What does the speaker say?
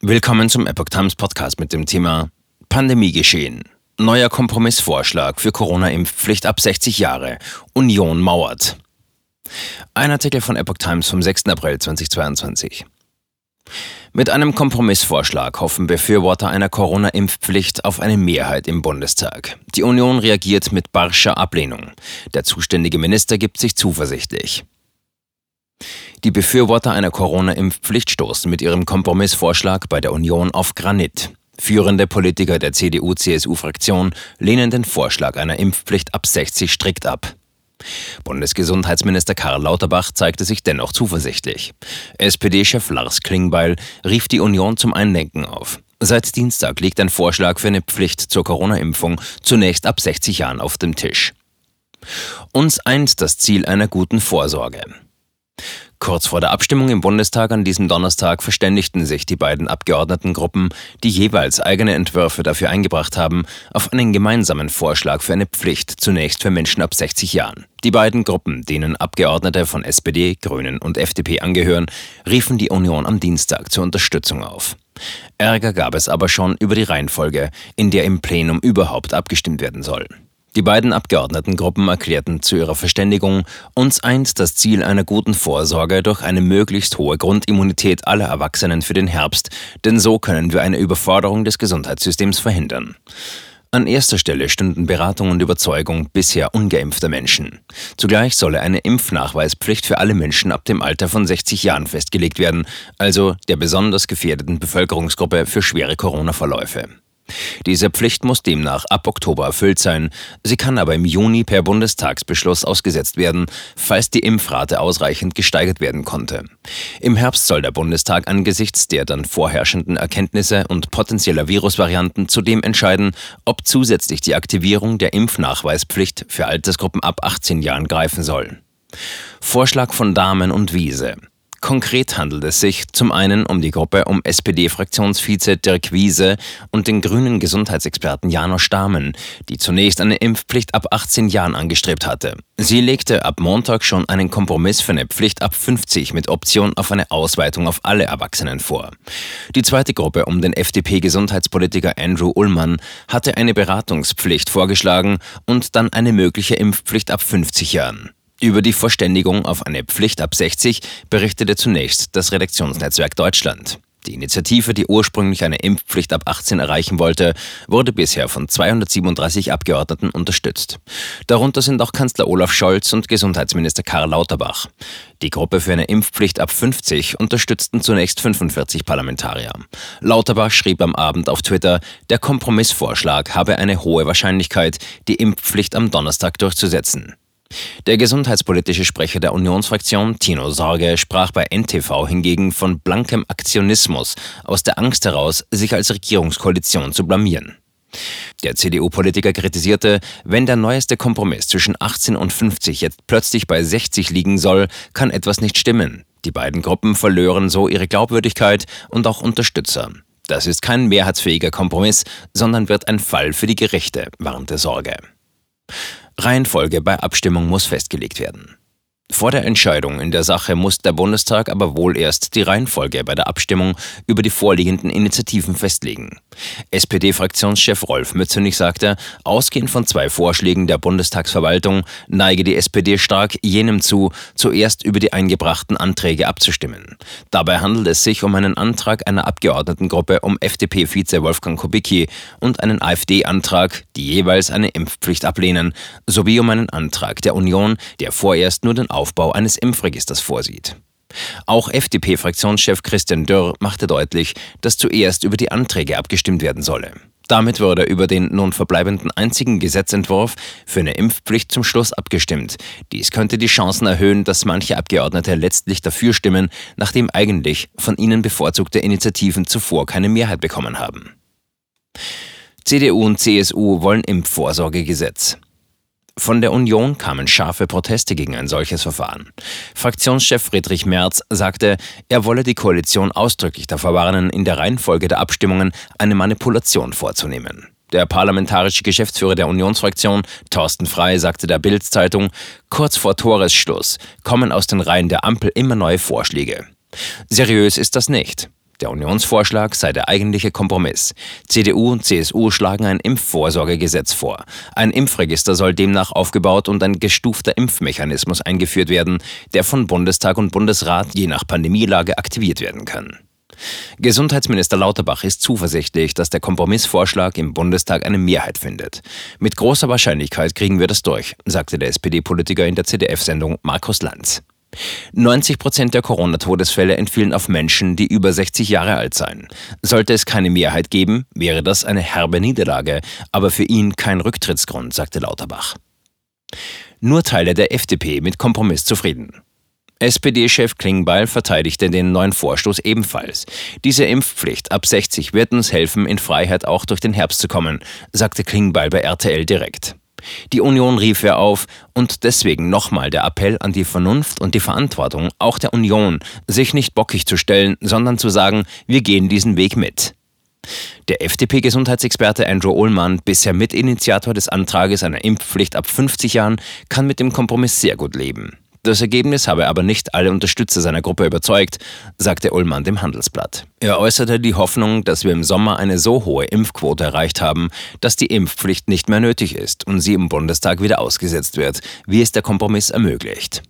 Willkommen zum Epoch Times Podcast mit dem Thema Pandemiegeschehen. Neuer Kompromissvorschlag für Corona-Impfpflicht ab 60 Jahre. Union mauert. Ein Artikel von Epoch Times vom 6. April 2022. Mit einem Kompromissvorschlag hoffen Befürworter einer Corona-Impfpflicht auf eine Mehrheit im Bundestag. Die Union reagiert mit barscher Ablehnung. Der zuständige Minister gibt sich zuversichtlich. Die Befürworter einer Corona-Impfpflicht stoßen mit ihrem Kompromissvorschlag bei der Union auf Granit. Führende Politiker der CDU-CSU-Fraktion lehnen den Vorschlag einer Impfpflicht ab 60 strikt ab. Bundesgesundheitsminister Karl Lauterbach zeigte sich dennoch zuversichtlich. SPD-Chef Lars Klingbeil rief die Union zum Einlenken auf. Seit Dienstag liegt ein Vorschlag für eine Pflicht zur Corona-Impfung zunächst ab 60 Jahren auf dem Tisch. Uns eint das Ziel einer guten Vorsorge. Kurz vor der Abstimmung im Bundestag an diesem Donnerstag verständigten sich die beiden Abgeordnetengruppen, die jeweils eigene Entwürfe dafür eingebracht haben, auf einen gemeinsamen Vorschlag für eine Pflicht zunächst für Menschen ab 60 Jahren. Die beiden Gruppen, denen Abgeordnete von SPD, Grünen und FDP angehören, riefen die Union am Dienstag zur Unterstützung auf. Ärger gab es aber schon über die Reihenfolge, in der im Plenum überhaupt abgestimmt werden soll. Die beiden Abgeordnetengruppen erklärten zu ihrer Verständigung, uns eint das Ziel einer guten Vorsorge durch eine möglichst hohe Grundimmunität aller Erwachsenen für den Herbst, denn so können wir eine Überforderung des Gesundheitssystems verhindern. An erster Stelle stünden Beratung und Überzeugung bisher ungeimpfter Menschen. Zugleich solle eine Impfnachweispflicht für alle Menschen ab dem Alter von 60 Jahren festgelegt werden, also der besonders gefährdeten Bevölkerungsgruppe für schwere Corona-Verläufe. Diese Pflicht muss demnach ab Oktober erfüllt sein. Sie kann aber im Juni per Bundestagsbeschluss ausgesetzt werden, falls die Impfrate ausreichend gesteigert werden konnte. Im Herbst soll der Bundestag angesichts der dann vorherrschenden Erkenntnisse und potenzieller Virusvarianten zudem entscheiden, ob zusätzlich die Aktivierung der Impfnachweispflicht für Altersgruppen ab 18 Jahren greifen soll. Vorschlag von Damen und Wiese. Konkret handelt es sich zum einen um die Gruppe um SPD-Fraktionsvize Dirk Wiese und den grünen Gesundheitsexperten Janosch Stamen, die zunächst eine Impfpflicht ab 18 Jahren angestrebt hatte. Sie legte ab Montag schon einen Kompromiss für eine Pflicht ab 50 mit Option auf eine Ausweitung auf alle Erwachsenen vor. Die zweite Gruppe um den FDP-Gesundheitspolitiker Andrew Ullmann hatte eine Beratungspflicht vorgeschlagen und dann eine mögliche Impfpflicht ab 50 Jahren. Über die Verständigung auf eine Pflicht ab 60 berichtete zunächst das Redaktionsnetzwerk Deutschland. Die Initiative, die ursprünglich eine Impfpflicht ab 18 erreichen wollte, wurde bisher von 237 Abgeordneten unterstützt. Darunter sind auch Kanzler Olaf Scholz und Gesundheitsminister Karl Lauterbach. Die Gruppe für eine Impfpflicht ab 50 unterstützten zunächst 45 Parlamentarier. Lauterbach schrieb am Abend auf Twitter, der Kompromissvorschlag habe eine hohe Wahrscheinlichkeit, die Impfpflicht am Donnerstag durchzusetzen. Der gesundheitspolitische Sprecher der Unionsfraktion, Tino Sorge, sprach bei NTV hingegen von blankem Aktionismus aus der Angst heraus, sich als Regierungskoalition zu blamieren. Der CDU-Politiker kritisierte, wenn der neueste Kompromiss zwischen 18 und 50 jetzt plötzlich bei 60 liegen soll, kann etwas nicht stimmen. Die beiden Gruppen verlören so ihre Glaubwürdigkeit und auch Unterstützer. Das ist kein mehrheitsfähiger Kompromiss, sondern wird ein Fall für die Gerichte, warnte Sorge. Reihenfolge bei Abstimmung muss festgelegt werden. Vor der Entscheidung in der Sache muss der Bundestag aber wohl erst die Reihenfolge bei der Abstimmung über die vorliegenden Initiativen festlegen. SPD-Fraktionschef Rolf Mützenich sagte, ausgehend von zwei Vorschlägen der Bundestagsverwaltung neige die SPD stark jenem zu, zuerst über die eingebrachten Anträge abzustimmen. Dabei handelt es sich um einen Antrag einer Abgeordnetengruppe um FDP-Vize Wolfgang Kubicki und einen AfD-Antrag, die jeweils eine Impfpflicht ablehnen, sowie um einen Antrag der Union, der vorerst nur den Aufbau eines Impfregisters vorsieht. Auch FDP-Fraktionschef Christian Dürr machte deutlich, dass zuerst über die Anträge abgestimmt werden solle. Damit würde über den nun verbleibenden einzigen Gesetzentwurf für eine Impfpflicht zum Schluss abgestimmt. Dies könnte die Chancen erhöhen, dass manche Abgeordnete letztlich dafür stimmen, nachdem eigentlich von ihnen bevorzugte Initiativen zuvor keine Mehrheit bekommen haben. CDU und CSU wollen Impfvorsorgegesetz. Von der Union kamen scharfe Proteste gegen ein solches Verfahren. Fraktionschef Friedrich Merz sagte, er wolle die Koalition ausdrücklich davor warnen, in der Reihenfolge der Abstimmungen eine Manipulation vorzunehmen. Der parlamentarische Geschäftsführer der Unionsfraktion, Thorsten Frey, sagte der Bild-Zeitung, kurz vor Toresschluss kommen aus den Reihen der Ampel immer neue Vorschläge. Seriös ist das nicht. Der Unionsvorschlag sei der eigentliche Kompromiss. CDU und CSU schlagen ein Impfvorsorgegesetz vor. Ein Impfregister soll demnach aufgebaut und ein gestufter Impfmechanismus eingeführt werden, der von Bundestag und Bundesrat je nach Pandemielage aktiviert werden kann. Gesundheitsminister Lauterbach ist zuversichtlich, dass der Kompromissvorschlag im Bundestag eine Mehrheit findet. Mit großer Wahrscheinlichkeit kriegen wir das durch, sagte der SPD-Politiker in der ZDF-Sendung Markus Lanz. 90 Prozent der Corona-Todesfälle entfielen auf Menschen, die über 60 Jahre alt seien. Sollte es keine Mehrheit geben, wäre das eine herbe Niederlage, aber für ihn kein Rücktrittsgrund, sagte Lauterbach. Nur Teile der FDP mit Kompromiss zufrieden. SPD-Chef Klingbeil verteidigte den neuen Vorstoß ebenfalls. Diese Impfpflicht ab 60 wird uns helfen, in Freiheit auch durch den Herbst zu kommen, sagte Klingbeil bei RTL direkt. Die Union rief er auf und deswegen nochmal der Appell an die Vernunft und die Verantwortung auch der Union, sich nicht bockig zu stellen, sondern zu sagen, wir gehen diesen Weg mit. Der FDP-Gesundheitsexperte Andrew Ullmann, bisher Mitinitiator des Antrages einer Impfpflicht ab 50 Jahren, kann mit dem Kompromiss sehr gut leben. Das Ergebnis habe aber nicht alle Unterstützer seiner Gruppe überzeugt, sagte Ullmann dem Handelsblatt. Er äußerte die Hoffnung, dass wir im Sommer eine so hohe Impfquote erreicht haben, dass die Impfpflicht nicht mehr nötig ist und sie im Bundestag wieder ausgesetzt wird, wie es der Kompromiss ermöglicht.